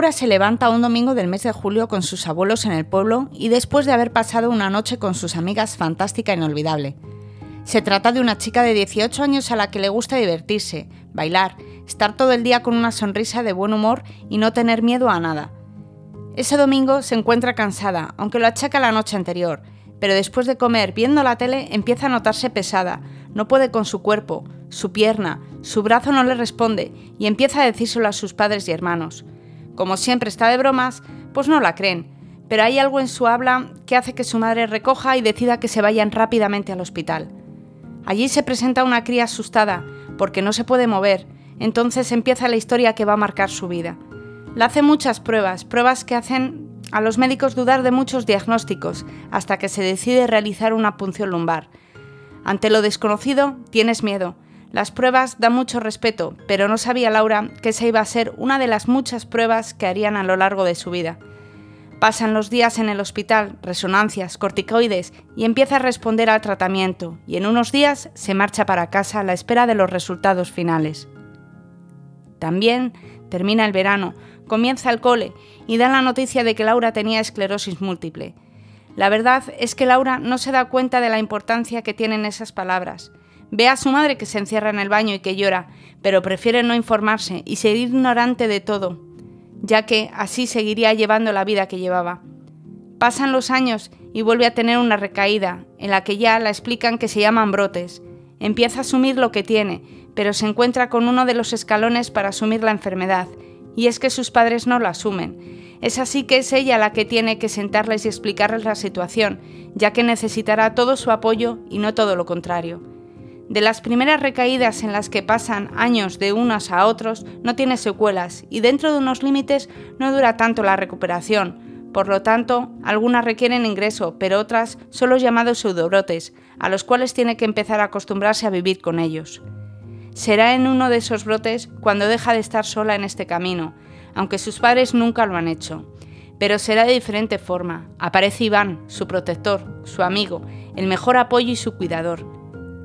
Laura se levanta un domingo del mes de julio con sus abuelos en el pueblo y después de haber pasado una noche con sus amigas fantástica e inolvidable. Se trata de una chica de 18 años a la que le gusta divertirse, bailar, estar todo el día con una sonrisa de buen humor y no tener miedo a nada. Ese domingo se encuentra cansada, aunque lo achaca la noche anterior, pero después de comer viendo la tele empieza a notarse pesada, no puede con su cuerpo, su pierna, su brazo no le responde y empieza a decírselo a sus padres y hermanos. Como siempre está de bromas, pues no la creen, pero hay algo en su habla que hace que su madre recoja y decida que se vayan rápidamente al hospital. Allí se presenta una cría asustada, porque no se puede mover, entonces empieza la historia que va a marcar su vida. Le hace muchas pruebas, pruebas que hacen a los médicos dudar de muchos diagnósticos, hasta que se decide realizar una punción lumbar. Ante lo desconocido, tienes miedo, las pruebas dan mucho respeto, pero no sabía Laura que esa iba a ser una de las muchas pruebas que harían a lo largo de su vida. Pasan los días en el hospital, resonancias, corticoides, y empieza a responder al tratamiento, y en unos días se marcha para casa a la espera de los resultados finales. También termina el verano, comienza el cole y da la noticia de que Laura tenía esclerosis múltiple. La verdad es que Laura no se da cuenta de la importancia que tienen esas palabras. Ve a su madre que se encierra en el baño y que llora, pero prefiere no informarse y ser ignorante de todo, ya que así seguiría llevando la vida que llevaba. Pasan los años y vuelve a tener una recaída, en la que ya la explican que se llaman brotes. Empieza a asumir lo que tiene, pero se encuentra con uno de los escalones para asumir la enfermedad, y es que sus padres no lo asumen. Es así que es ella la que tiene que sentarles y explicarles la situación, ya que necesitará todo su apoyo y no todo lo contrario. De las primeras recaídas en las que pasan años de unos a otros, no tiene secuelas y dentro de unos límites no dura tanto la recuperación. Por lo tanto, algunas requieren ingreso, pero otras son los llamados pseudobrotes, a los cuales tiene que empezar a acostumbrarse a vivir con ellos. Será en uno de esos brotes cuando deja de estar sola en este camino, aunque sus padres nunca lo han hecho. Pero será de diferente forma. Aparece Iván, su protector, su amigo, el mejor apoyo y su cuidador.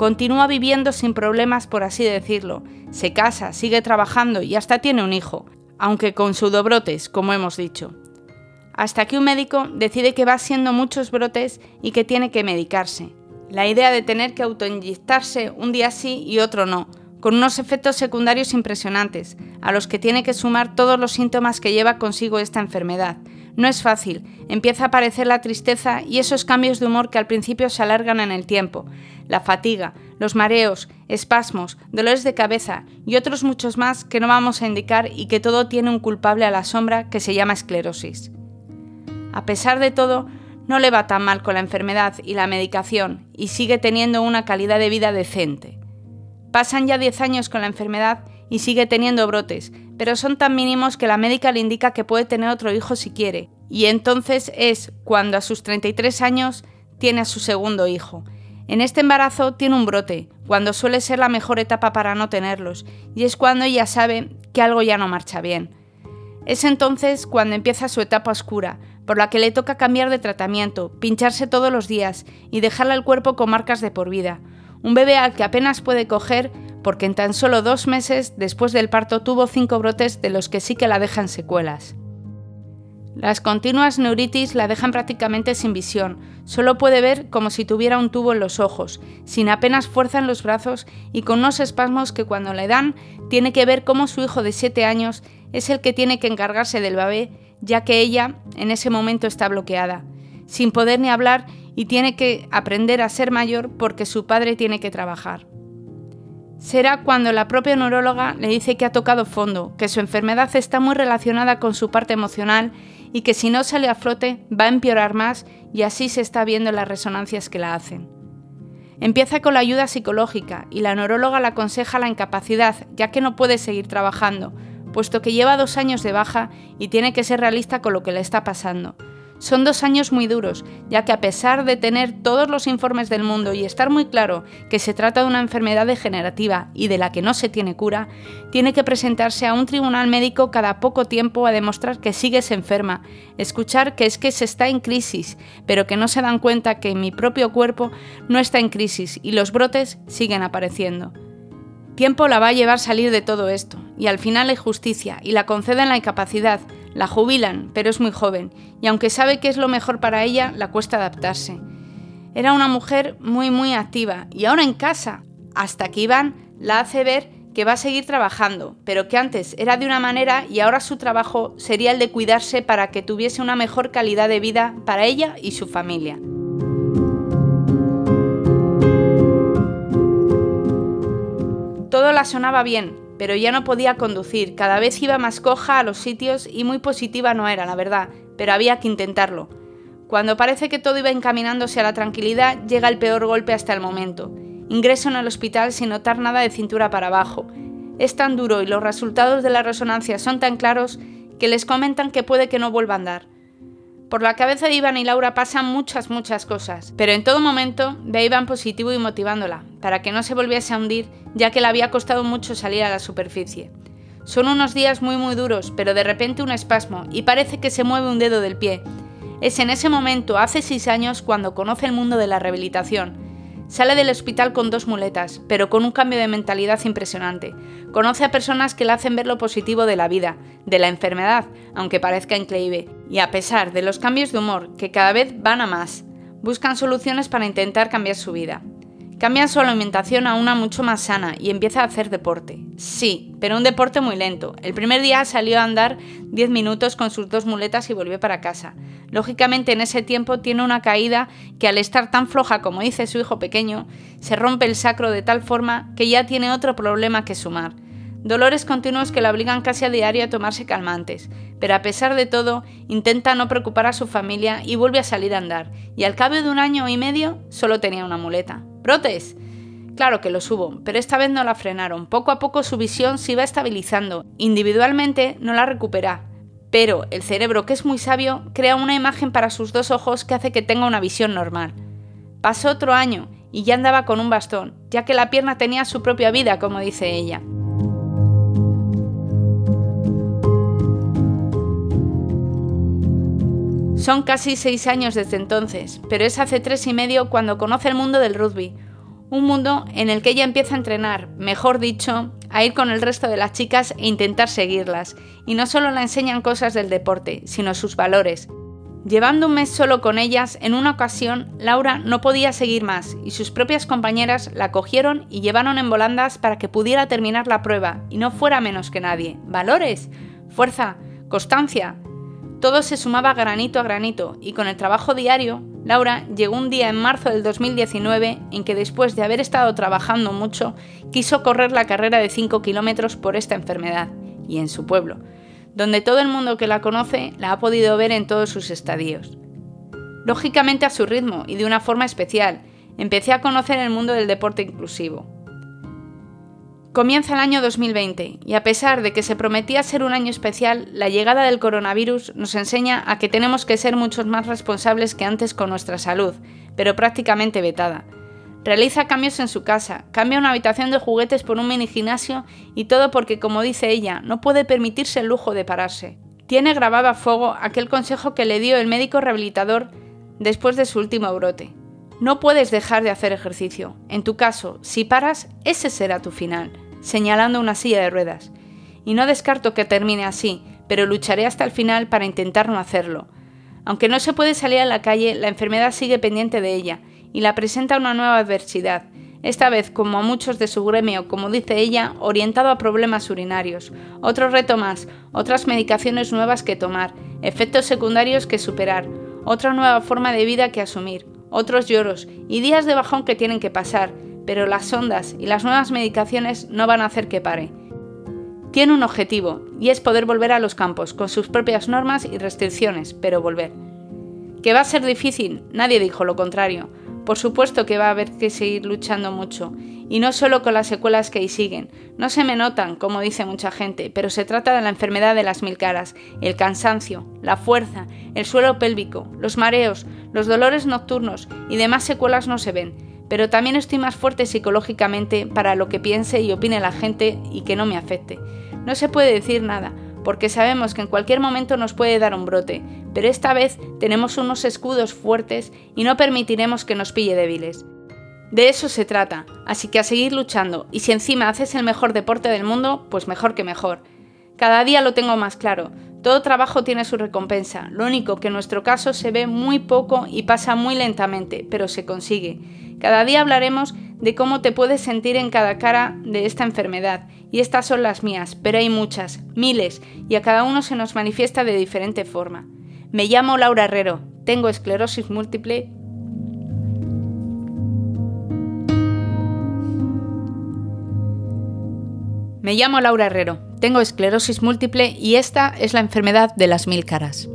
Continúa viviendo sin problemas, por así decirlo. Se casa, sigue trabajando y hasta tiene un hijo, aunque con pseudobrotes, como hemos dicho. Hasta que un médico decide que va siendo muchos brotes y que tiene que medicarse. La idea de tener que autoinyectarse un día sí y otro no, con unos efectos secundarios impresionantes, a los que tiene que sumar todos los síntomas que lleva consigo esta enfermedad. No es fácil, empieza a aparecer la tristeza y esos cambios de humor que al principio se alargan en el tiempo, la fatiga, los mareos, espasmos, dolores de cabeza y otros muchos más que no vamos a indicar y que todo tiene un culpable a la sombra que se llama esclerosis. A pesar de todo, no le va tan mal con la enfermedad y la medicación y sigue teniendo una calidad de vida decente. Pasan ya 10 años con la enfermedad y sigue teniendo brotes, pero son tan mínimos que la médica le indica que puede tener otro hijo si quiere, y entonces es cuando a sus 33 años tiene a su segundo hijo, en este embarazo tiene un brote, cuando suele ser la mejor etapa para no tenerlos, y es cuando ella sabe que algo ya no marcha bien. Es entonces cuando empieza su etapa oscura, por la que le toca cambiar de tratamiento, pincharse todos los días y dejarle al cuerpo con marcas de por vida. Un bebé al que apenas puede coger porque en tan solo dos meses después del parto tuvo cinco brotes de los que sí que la dejan secuelas. Las continuas neuritis la dejan prácticamente sin visión, solo puede ver como si tuviera un tubo en los ojos, sin apenas fuerza en los brazos y con unos espasmos que cuando le dan tiene que ver cómo su hijo de 7 años es el que tiene que encargarse del bebé, ya que ella en ese momento está bloqueada, sin poder ni hablar y tiene que aprender a ser mayor porque su padre tiene que trabajar. Será cuando la propia neuróloga le dice que ha tocado fondo, que su enfermedad está muy relacionada con su parte emocional y que si no sale a flote va a empeorar más y así se está viendo las resonancias que la hacen. Empieza con la ayuda psicológica y la neuróloga le aconseja la incapacidad ya que no puede seguir trabajando, puesto que lleva dos años de baja y tiene que ser realista con lo que le está pasando, son dos años muy duros, ya que a pesar de tener todos los informes del mundo y estar muy claro que se trata de una enfermedad degenerativa y de la que no se tiene cura, tiene que presentarse a un tribunal médico cada poco tiempo a demostrar que sigues enferma, escuchar que es que se está en crisis, pero que no se dan cuenta que mi propio cuerpo no está en crisis y los brotes siguen apareciendo. Tiempo la va a llevar salir de todo esto, y al final hay justicia y la conceden la incapacidad, La jubilan, pero es muy joven, y aunque sabe que es lo mejor para ella, la cuesta adaptarse. Era una mujer muy muy activa, y ahora en casa, hasta que Iván la hace ver que va a seguir trabajando, pero que antes era de una manera y ahora su trabajo sería el de cuidarse para que tuviese una mejor calidad de vida para ella y su familia. La sonaba bien, pero ya no podía conducir, cada vez iba más coja a los sitios y muy positiva no era, la verdad, pero había que intentarlo. Cuando parece que todo iba encaminándose a la tranquilidad, llega el peor golpe hasta el momento. Ingreso en el hospital sin notar nada de cintura para abajo. Es tan duro y los resultados de la resonancia son tan claros que les comentan que puede que no vuelva a andar. Por la cabeza de Iván y Laura pasan muchas, muchas cosas, pero en todo momento ve a Iván positivo y motivándola, para que no se volviese a hundir, ya que le había costado mucho salir a la superficie. Son unos días muy muy duros, pero de repente un espasmo y parece que se mueve un dedo del pie. Es en ese momento, hace seis años, cuando conoce el mundo de la rehabilitación Sale del hospital con dos muletas, pero con un cambio de mentalidad impresionante. Conoce a personas que le hacen ver lo positivo de la vida, de la enfermedad, aunque parezca increíble, y a pesar de los cambios de humor, que cada vez van a más, buscan soluciones para intentar cambiar su vida. Cambia su alimentación a una mucho más sana y empieza a hacer deporte. Sí, pero un deporte muy lento. El primer día salió a andar 10 minutos con sus dos muletas y volvió para casa. Lógicamente en ese tiempo tiene una caída que al estar tan floja como dice su hijo pequeño, se rompe el sacro de tal forma que ya tiene otro problema que sumar. Dolores continuos que la obligan casi a diario a tomarse calmantes, pero a pesar de todo intenta no preocupar a su familia y vuelve a salir a andar, y al cabo de un año y medio solo tenía una muleta. ¡Brotes! Claro que lo subo, pero esta vez no la frenaron. Poco a poco su visión se iba estabilizando. Individualmente no la recupera, pero el cerebro, que es muy sabio, crea una imagen para sus dos ojos que hace que tenga una visión normal. Pasó otro año y ya andaba con un bastón, ya que la pierna tenía su propia vida, como dice ella. Son casi seis años desde entonces, pero es hace tres y medio cuando conoce el mundo del rugby, un mundo en el que ella empieza a entrenar, mejor dicho, a ir con el resto de las chicas e intentar seguirlas, y no solo le enseñan cosas del deporte, sino sus valores. Llevando un mes solo con ellas, en una ocasión Laura no podía seguir más y sus propias compañeras la cogieron y llevaron en volandas para que pudiera terminar la prueba y no fuera menos que nadie. Valores, fuerza, constancia, todo se sumaba granito a granito y con el trabajo diario, Laura llegó un día en marzo del 2019 en que después de haber estado trabajando mucho, quiso correr la carrera de 5 kilómetros por esta enfermedad, y en su pueblo, donde todo el mundo que la conoce la ha podido ver en todos sus estadios. Lógicamente a su ritmo y de una forma especial, empecé a conocer el mundo del deporte inclusivo. Comienza el año 2020 y a pesar de que se prometía ser un año especial, la llegada del coronavirus nos enseña a que tenemos que ser muchos más responsables que antes con nuestra salud, pero prácticamente vetada. Realiza cambios en su casa, cambia una habitación de juguetes por un mini gimnasio y todo porque, como dice ella, no puede permitirse el lujo de pararse. Tiene grabado a fuego aquel consejo que le dio el médico rehabilitador después de su último brote. No puedes dejar de hacer ejercicio. En tu caso, si paras, ese será tu final, señalando una silla de ruedas. Y no descarto que termine así, pero lucharé hasta el final para intentar no hacerlo. Aunque no se puede salir a la calle, la enfermedad sigue pendiente de ella y la presenta una nueva adversidad, esta vez, como a muchos de su gremio, como dice ella, orientado a problemas urinarios. Otro reto más, otras medicaciones nuevas que tomar, efectos secundarios que superar, otra nueva forma de vida que asumir, otros lloros y días de bajón que tienen que pasar, pero las ondas y las nuevas medicaciones no van a hacer que pare. Tiene un objetivo, y es poder volver a los campos, con sus propias normas y restricciones, pero volver. ¿Que va a ser difícil? Nadie dijo lo contrario. Por supuesto que va a haber que seguir luchando mucho, y no solo con las secuelas que ahí siguen. No se me notan, como dice mucha gente, pero se trata de la enfermedad de las mil caras, el cansancio, la fuerza, el suelo pélvico, los mareos, los dolores nocturnos y demás secuelas no se ven, pero también estoy más fuerte psicológicamente para lo que piense y opine la gente y que no me afecte. No se puede decir nada, porque sabemos que en cualquier momento nos puede dar un brote, pero esta vez tenemos unos escudos fuertes y no permitiremos que nos pille débiles. De eso se trata, así que a seguir luchando, y si encima haces el mejor deporte del mundo, pues mejor que mejor. Cada día lo tengo más claro, Todo trabajo tiene su recompensa, lo único que en nuestro caso se ve muy poco y pasa muy lentamente, pero se consigue. Cada día hablaremos de cómo te puedes sentir en cada cara de esta enfermedad, y estas son las mías, pero hay muchas, miles, y a cada uno se nos manifiesta de diferente forma. Me llamo Laura Herrero, tengo esclerosis múltiple. Me llamo Laura Herrero, tengo esclerosis múltiple y esta es la enfermedad de las mil caras.